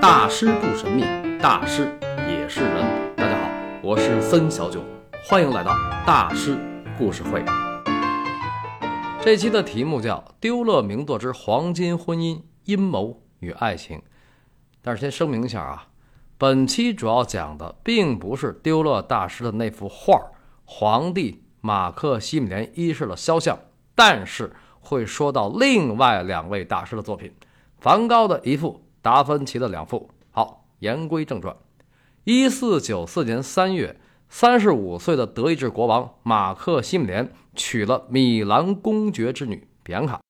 大师不神秘，大师也是人。大家好，我是森小九，欢迎来到大师故事会。这期的题目叫《丢勒名作之黄金婚姻阴谋与爱情》，但是先声明一下啊，本期主要讲的并不是丢勒大师的那幅画《皇帝马克西米连一世的肖像》，但是会说到另外两位大师的作品，梵高的一幅。达芬奇的两幅。好，言归正传。一四九四年三月，三十五岁的德意志国王马克西米连娶了米兰公爵之女比安卡。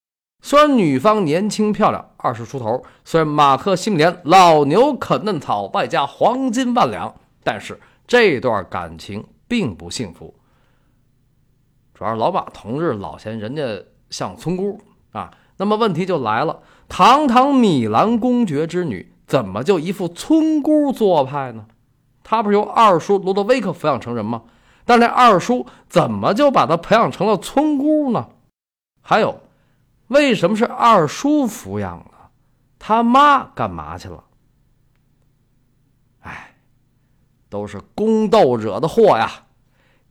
虽然女方年轻漂亮，二十出头；虽然马克西米连老牛啃嫩草，外加黄金万两，但是这段感情并不幸福。主要是老马同志老嫌人家像村姑啊。那么问题就来了。堂堂米兰公爵之女，怎么就一副村姑做派呢？她不是由二叔罗德威克抚养成人吗？但那二叔怎么就把她培养成了村姑呢？还有，为什么是二叔抚养的？他妈干嘛去了？哎，都是宫斗惹的祸呀！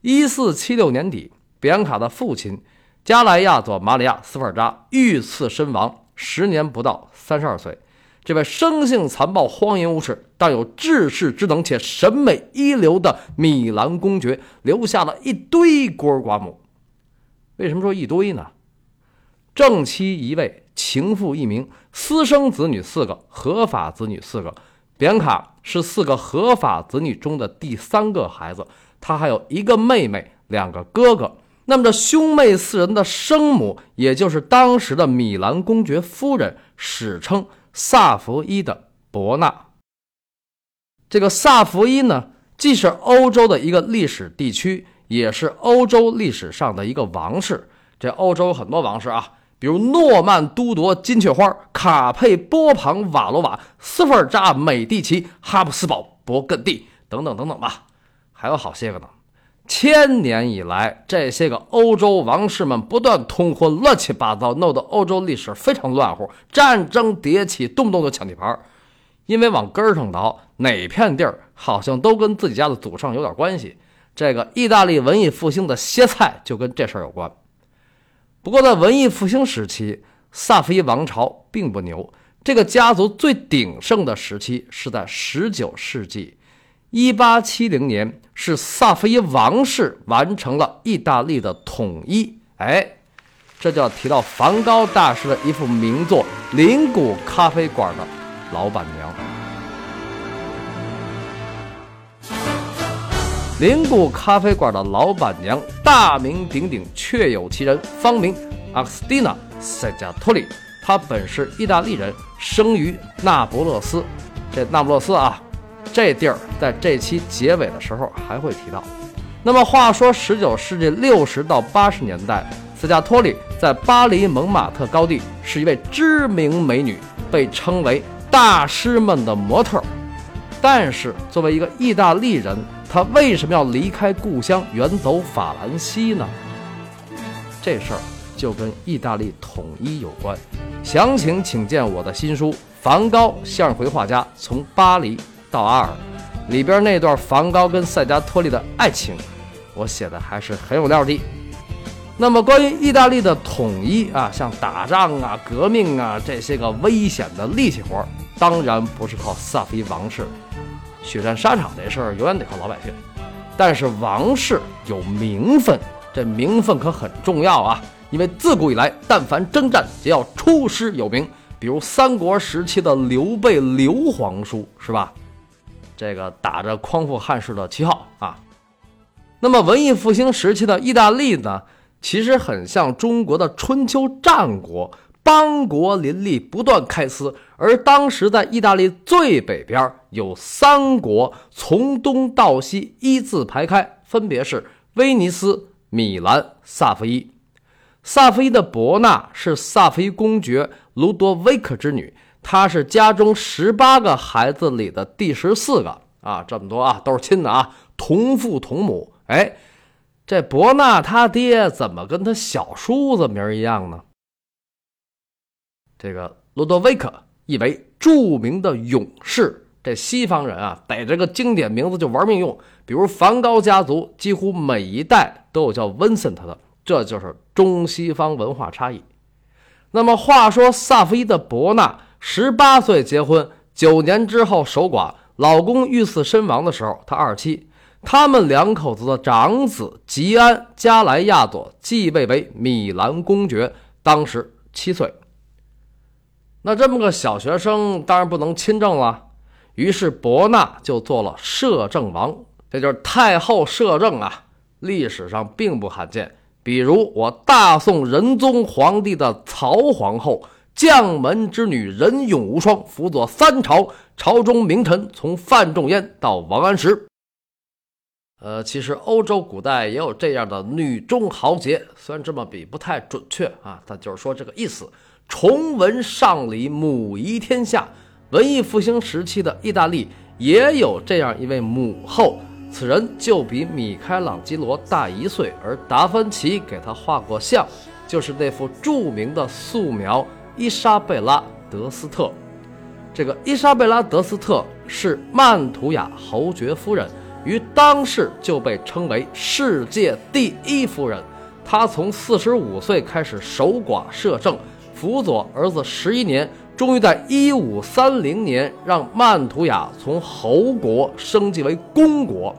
一四七六年底，比安卡的父亲加莱亚佐·马里亚·斯法扎遇刺身亡。时年不到三十二岁，这位生性残暴、荒淫无耻，但有治世之能且审美一流的米兰公爵，留下了一堆孤儿寡母。为什么说一堆呢？正妻一位，情妇一名，私生子女四个，合法子女四个。扁卡是四个合法子女中的第三个孩子，他还有一个妹妹，两个哥哥。那么这兄妹四人的生母，也就是当时的米兰公爵夫人，史称萨伏伊的伯纳。这个萨伏伊呢，既是欧洲的一个历史地区，也是欧洲历史上的一个王室。这欧洲有很多王室啊，比如诺曼都铎金雀花、卡佩波旁瓦罗瓦、斯福尔扎美第奇、哈布斯堡勃艮第等等等等吧，还有好些个呢。千年以来，这些个欧洲王室们不断通婚，乱七八糟，弄得欧洲历史非常乱乎，战争迭起，动不动就抢地盘。因为往根儿上倒，哪片地儿好像都跟自己家的祖上有点关系。这个意大利文艺复兴的歇菜就跟这事儿有关。不过在文艺复兴时期，萨菲王朝并不牛，这个家族最鼎盛的时期是在19世纪。一八七零年，是萨伏伊王室完成了意大利的统一。哎，这就要提到梵高大师的一幅名作《林谷咖啡馆》的老板娘。林谷咖啡馆的老板娘大名鼎鼎，确有其人，芳名阿斯蒂娜·塞加托里。她本是意大利人，生于那不勒斯。这那不勒斯啊。这地儿在这期结尾的时候还会提到。那么话说，十九世纪六十到八十年代，斯加托里在巴黎蒙马特高地是一位知名美女，被称为大师们的模特。但是作为一个意大利人，他为什么要离开故乡，远走法兰西呢？这事儿就跟意大利统一有关。详情请见我的新书《梵高向日葵画家从巴黎》。到阿尔里边那段梵高跟塞加托利的爱情，我写的还是很有料的。那么关于意大利的统一啊，像打仗啊、革命啊这些个危险的力气活，当然不是靠萨菲王室。血战沙场这事儿永远得靠老百姓。但是王室有名分，这名分可很重要啊，因为自古以来，但凡征战，就要出师有名。比如三国时期的刘备刘皇叔，是吧？这个打着匡复汉室的旗号啊，那么文艺复兴时期的意大利呢，其实很像中国的春秋战国，邦国林立，不断开撕。而当时在意大利最北边有三国，从东到西依次排开，分别是威尼斯、米兰、萨伏伊。萨伏伊的伯纳是萨伏伊公爵卢多维克之女。他是家中十八个孩子里的第十四个啊，这么多啊，都是亲的啊，同父同母。哎，这伯纳他爹怎么跟他小叔子名一样呢？这个罗多维克意为著名的勇士。这西方人啊，逮这个经典名字就玩命用，比如梵高家族，几乎每一代都有叫 Vincent 的，这就是中西方文化差异。那么话说，萨菲的伯纳十八岁结婚，九年之后守寡，老公遇刺身亡的时候，她二七。他们两口子的长子吉安·加莱亚佐继位为米兰公爵，当时七岁。那这么个小学生当然不能亲政了，于是伯纳就做了摄政王，这就是太后摄政啊。历史上并不罕见，比如我大宋仁宗皇帝的曹皇后，将门之女，人勇无双，辅佐三朝朝中名臣，从范仲淹到王安石。呃，其实欧洲古代也有这样的女中豪杰，虽然这么比不太准确啊，但就是说这个意思。崇文尚礼，母仪天下。文艺复兴时期的意大利也有这样一位母后，此人就比米开朗基罗大一岁，而达芬奇给他画过像，就是那幅著名的素描伊莎贝拉·德斯特。这个伊莎贝拉·德斯特是曼图雅侯爵夫人。于当世就被称为世界第一夫人。她从四十五岁开始守寡摄政，辅佐儿子十一年，终于在一五三零年让曼图雅从侯国升级为公国。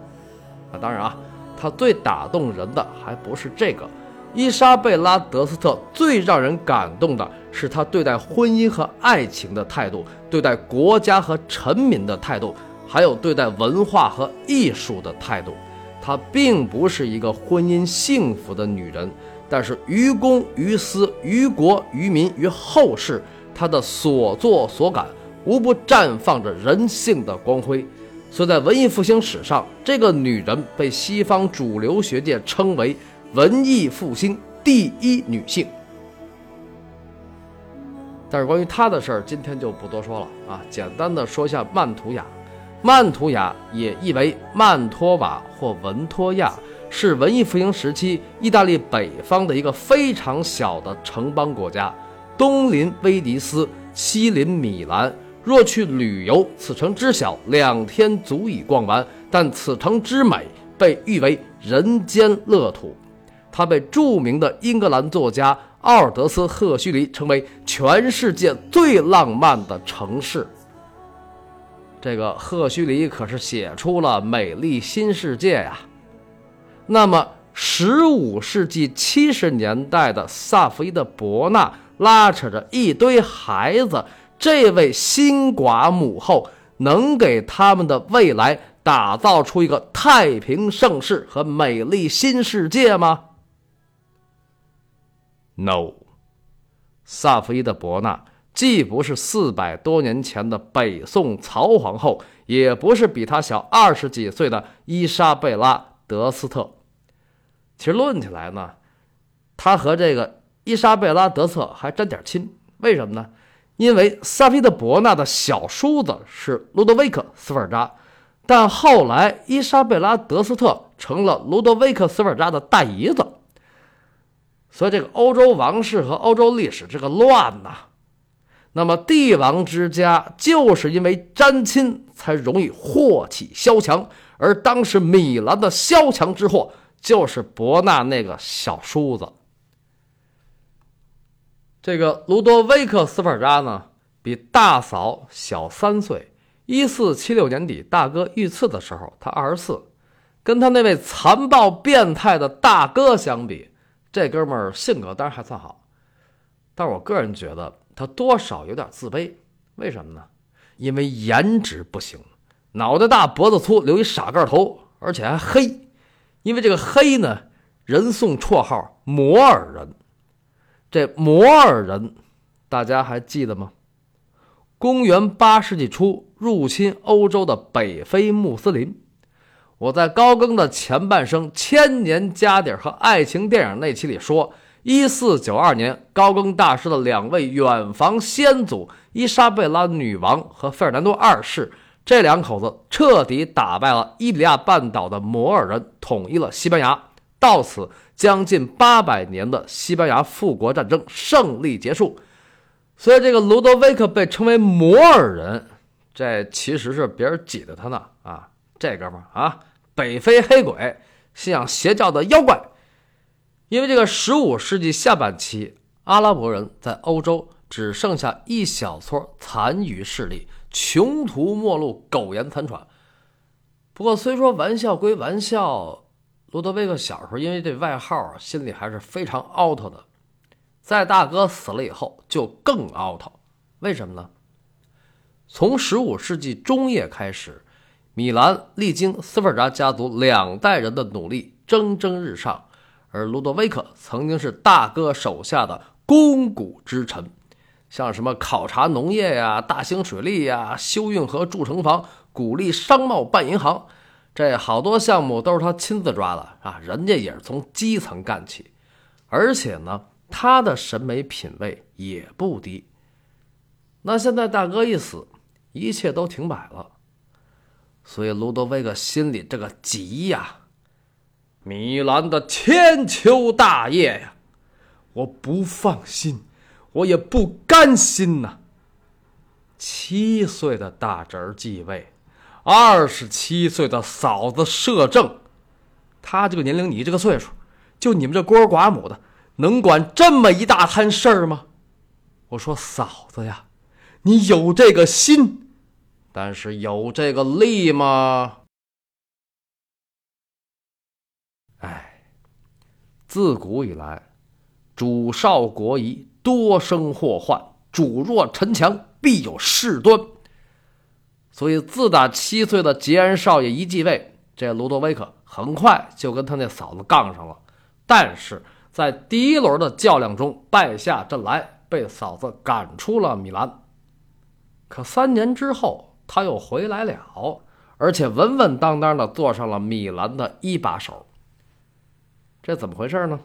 啊，当然啊，他最打动人的还不是这个。伊莎贝拉·德斯特最让人感动的是她对待婚姻和爱情的态度，对待国家和臣民的态度。还有对待文化和艺术的态度，她并不是一个婚姻幸福的女人，但是于公于私于国于民于后世，她的所作所感无不绽放着人性的光辉。所以在文艺复兴史上，这个女人被西方主流学界称为文艺复兴第一女性。但是关于她的事儿，今天就不多说了啊，简单的说一下曼图雅。曼图雅也译为曼托瓦或文托亚，是文艺复兴时期意大利北方的一个非常小的城邦国家，东临威尼斯，西临米兰。若去旅游，此城之小，两天足以逛完；但此城之美，被誉为人间乐土。他被著名的英格兰作家奥尔德斯·赫胥黎称为全世界最浪漫的城市。这个赫胥黎可是写出了《美丽新世界》呀。那么，十五世纪七十年代的萨福伊的伯纳拉扯着一堆孩子，这位新寡母后能给他们的未来打造出一个太平盛世和美丽新世界吗？No，萨福伊的伯纳。既不是四百多年前的北宋曹皇后，也不是比她小二十几岁的伊莎贝拉·德斯特。其实论起来呢，她和这个伊莎贝拉·德特还沾点亲。为什么呢？因为萨菲的伯纳的小叔子是路德维克·斯尔扎，但后来伊莎贝拉·德斯特成了路德维克·斯尔扎的大姨子。所以这个欧洲王室和欧洲历史这个乱呐。那么，帝王之家就是因为沾亲，才容易祸起萧墙。而当时米兰的萧墙之祸，就是伯纳那个小叔子。这个卢多维克·斯法扎呢，比大嫂小三岁。一四七六年底，大哥遇刺的时候，他二十四。跟他那位残暴变态的大哥相比，这哥们儿性格当然还算好。但我个人觉得。他多少有点自卑，为什么呢？因为颜值不行，脑袋大脖子粗，留一傻盖头，而且还黑。因为这个黑呢，人送绰号“摩尔人”。这摩尔人，大家还记得吗？公元八世纪初入侵欧洲的北非穆斯林。我在高更的前半生千年家底儿和爱情电影那期里说。一四九二年，高更大师的两位远房先祖伊莎贝拉女王和费尔南多二世，这两口子彻底打败了伊比利亚半岛的摩尔人，统一了西班牙。到此，将近八百年的西班牙复国战争胜利结束。所以这个卢德维克被称为摩尔人，这其实是别人挤的他呢啊！这哥们儿啊，北非黑鬼，信仰邪教的妖怪。因为这个十五世纪下半期，阿拉伯人在欧洲只剩下一小撮残余势力，穷途末路，苟延残喘。不过，虽说玩笑归玩笑，罗德威克小时候因为这外号，心里还是非常 out 的。在大哥死了以后，就更 out。为什么呢？从十五世纪中叶开始，米兰历经斯菲尔达家族两代人的努力，蒸蒸日上。而卢多维克曾经是大哥手下的肱骨之臣，像什么考察农业呀、大兴水利呀、修运河、筑城防、鼓励商贸、办银行，这好多项目都是他亲自抓的啊！人家也是从基层干起，而且呢，他的审美品味也不低。那现在大哥一死，一切都停摆了，所以卢多维克心里这个急呀！米兰的千秋大业呀，我不放心，我也不甘心呐。七岁的大侄儿继位，二十七岁的嫂子摄政，他这个年龄，你这个岁数，就你们这孤儿寡母的，能管这么一大摊事儿吗？我说嫂子呀，你有这个心，但是有这个力吗？哎自古以来，主少国疑，多生祸患；主弱臣强，必有事端。所以，自打七岁的吉安少爷一继位，这卢多维克很快就跟他那嫂子杠上了。但是在第一轮的较量中败下阵来，被嫂子赶出了米兰。可三年之后，他又回来了，而且稳稳当当的坐上了米兰的一把手。这怎么回事呢？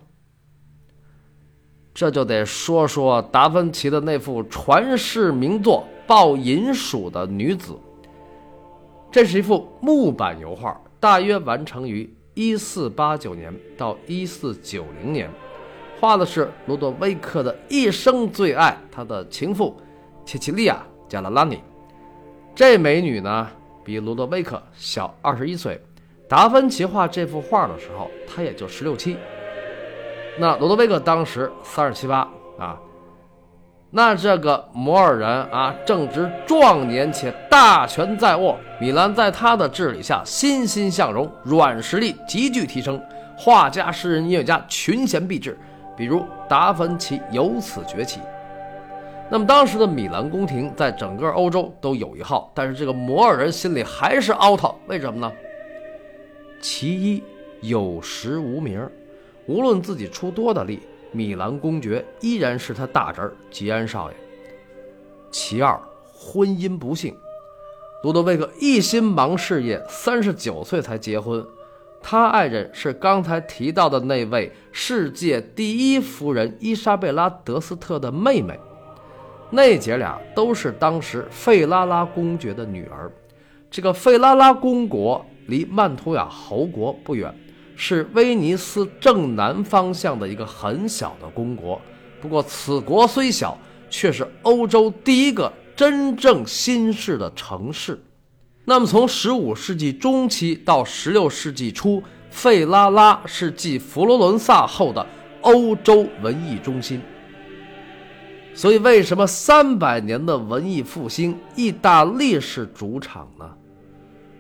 这就得说说达芬奇的那幅传世名作《抱银鼠的女子》。这是一幅木板油画，大约完成于一四八九年到一四九零年，画的是罗德威克的一生最爱，他的情妇切奇利亚·加拉拉尼。这美女呢，比罗德威克小二十一岁。达芬奇画这幅画的时候，他也就十六七。那罗德威克当时三十七八啊。那这个摩尔人啊，正值壮年且大权在握，米兰在他的治理下欣欣向荣，软实力急剧提升，画家、诗人、音乐家群贤毕至，比如达芬奇由此崛起。那么当时的米兰宫廷在整个欧洲都有一号，但是这个摩尔人心里还是凹套，为什么呢？其一，有实无名，无论自己出多大力，米兰公爵依然是他大侄儿吉安少爷。其二，婚姻不幸，路德维克一心忙事业，三十九岁才结婚。他爱人是刚才提到的那位世界第一夫人伊莎贝拉·德斯特的妹妹。那姐俩都是当时费拉拉公爵的女儿。这个费拉拉公国。离曼图亚侯国不远，是威尼斯正南方向的一个很小的公国。不过，此国虽小，却是欧洲第一个真正新式的城市。那么，从15世纪中期到16世纪初，费拉拉是继佛罗伦萨后的欧洲文艺中心。所以，为什么三百年的文艺复兴，意大利是主场呢？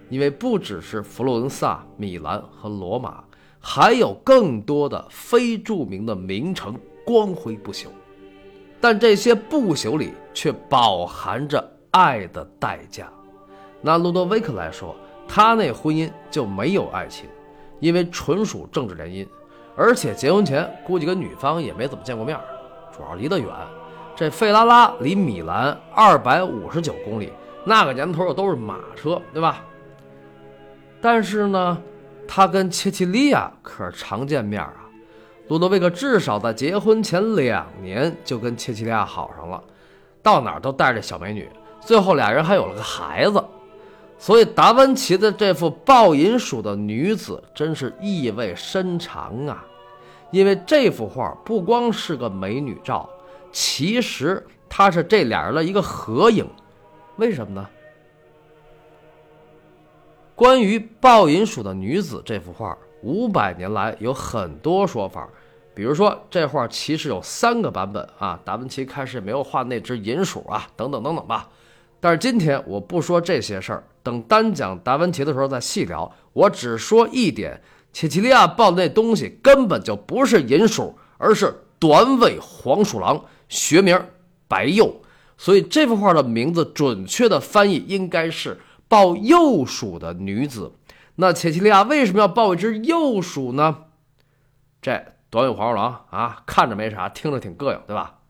因为不只是佛罗伦萨、米兰和罗马，还有更多的非著名的名城光辉不朽，但这些不朽里却饱含着爱的代价。拿路德维克来说，他那婚姻就没有爱情，因为纯属政治联姻，而且结婚前估计跟女方也没怎么见过面，主要离得远。这费拉拉离米兰二百五十九公里，那个年头又都是马车，对吧？但是呢，他跟切奇利亚可是常见面啊。路德维克至少在结婚前两年就跟切奇利亚好上了，到哪儿都带着小美女，最后俩人还有了个孩子。所以达芬奇的这幅抱银鼠的女子真是意味深长啊！因为这幅画不光是个美女照，其实它是这俩人的一个合影，为什么呢？关于抱银鼠的女子这幅画，五百年来有很多说法。比如说，这画其实有三个版本啊，达芬奇开始没有画那只银鼠啊，等等等等吧。但是今天我不说这些事儿，等单讲达芬奇的时候再细聊。我只说一点：切奇利亚抱的那东西根本就不是银鼠，而是短尾黄鼠狼，学名白鼬。所以这幅画的名字准确的翻译应该是。抱幼鼠的女子，那切西利亚为什么要抱一只幼鼠呢？这短尾黄鼠狼啊，看着没啥，听着挺膈应，对吧？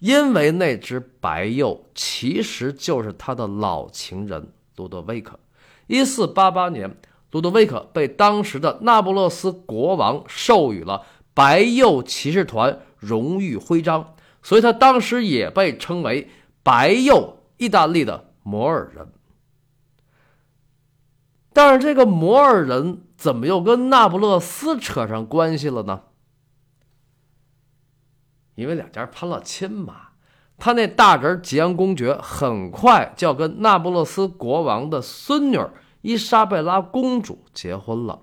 因为那只白鼬其实就是他的老情人路德维克。一四八八年，路德维克被当时的那不勒斯国王授予了白鼬骑士团荣誉徽章，所以他当时也被称为白鼬意大利的摩尔人。但是这个摩尔人怎么又跟那不勒斯扯上关系了呢？因为两家攀了亲嘛。他那大侄吉安公爵很快就要跟那不勒斯国王的孙女伊莎贝拉公主结婚了，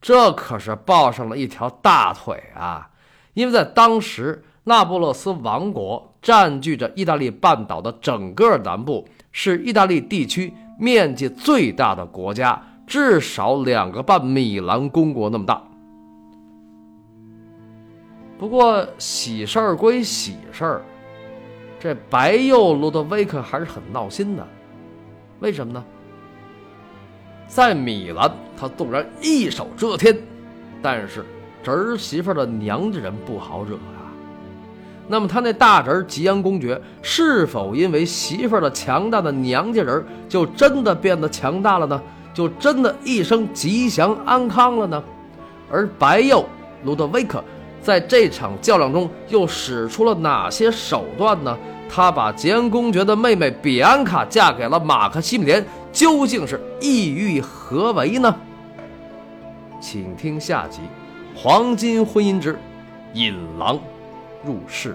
这可是抱上了一条大腿啊！因为在当时，那不勒斯王国占据着意大利半岛的整个南部，是意大利地区面积最大的国家。至少两个半米兰公国那么大。不过喜事儿归喜事儿，这白鼬路德维克还是很闹心的。为什么呢？在米兰，他纵然一手遮天，但是侄媳妇的娘家人不好惹啊。那么他那大侄吉安公爵，是否因为媳妇的强大的娘家人，就真的变得强大了呢？就真的一生吉祥安康了呢？而白鼬卢德维克在这场较量中又使出了哪些手段呢？他把吉安公爵的妹妹比安卡嫁给了马克西米连，究竟是意欲何为呢？请听下集《黄金婚姻之引狼入室》。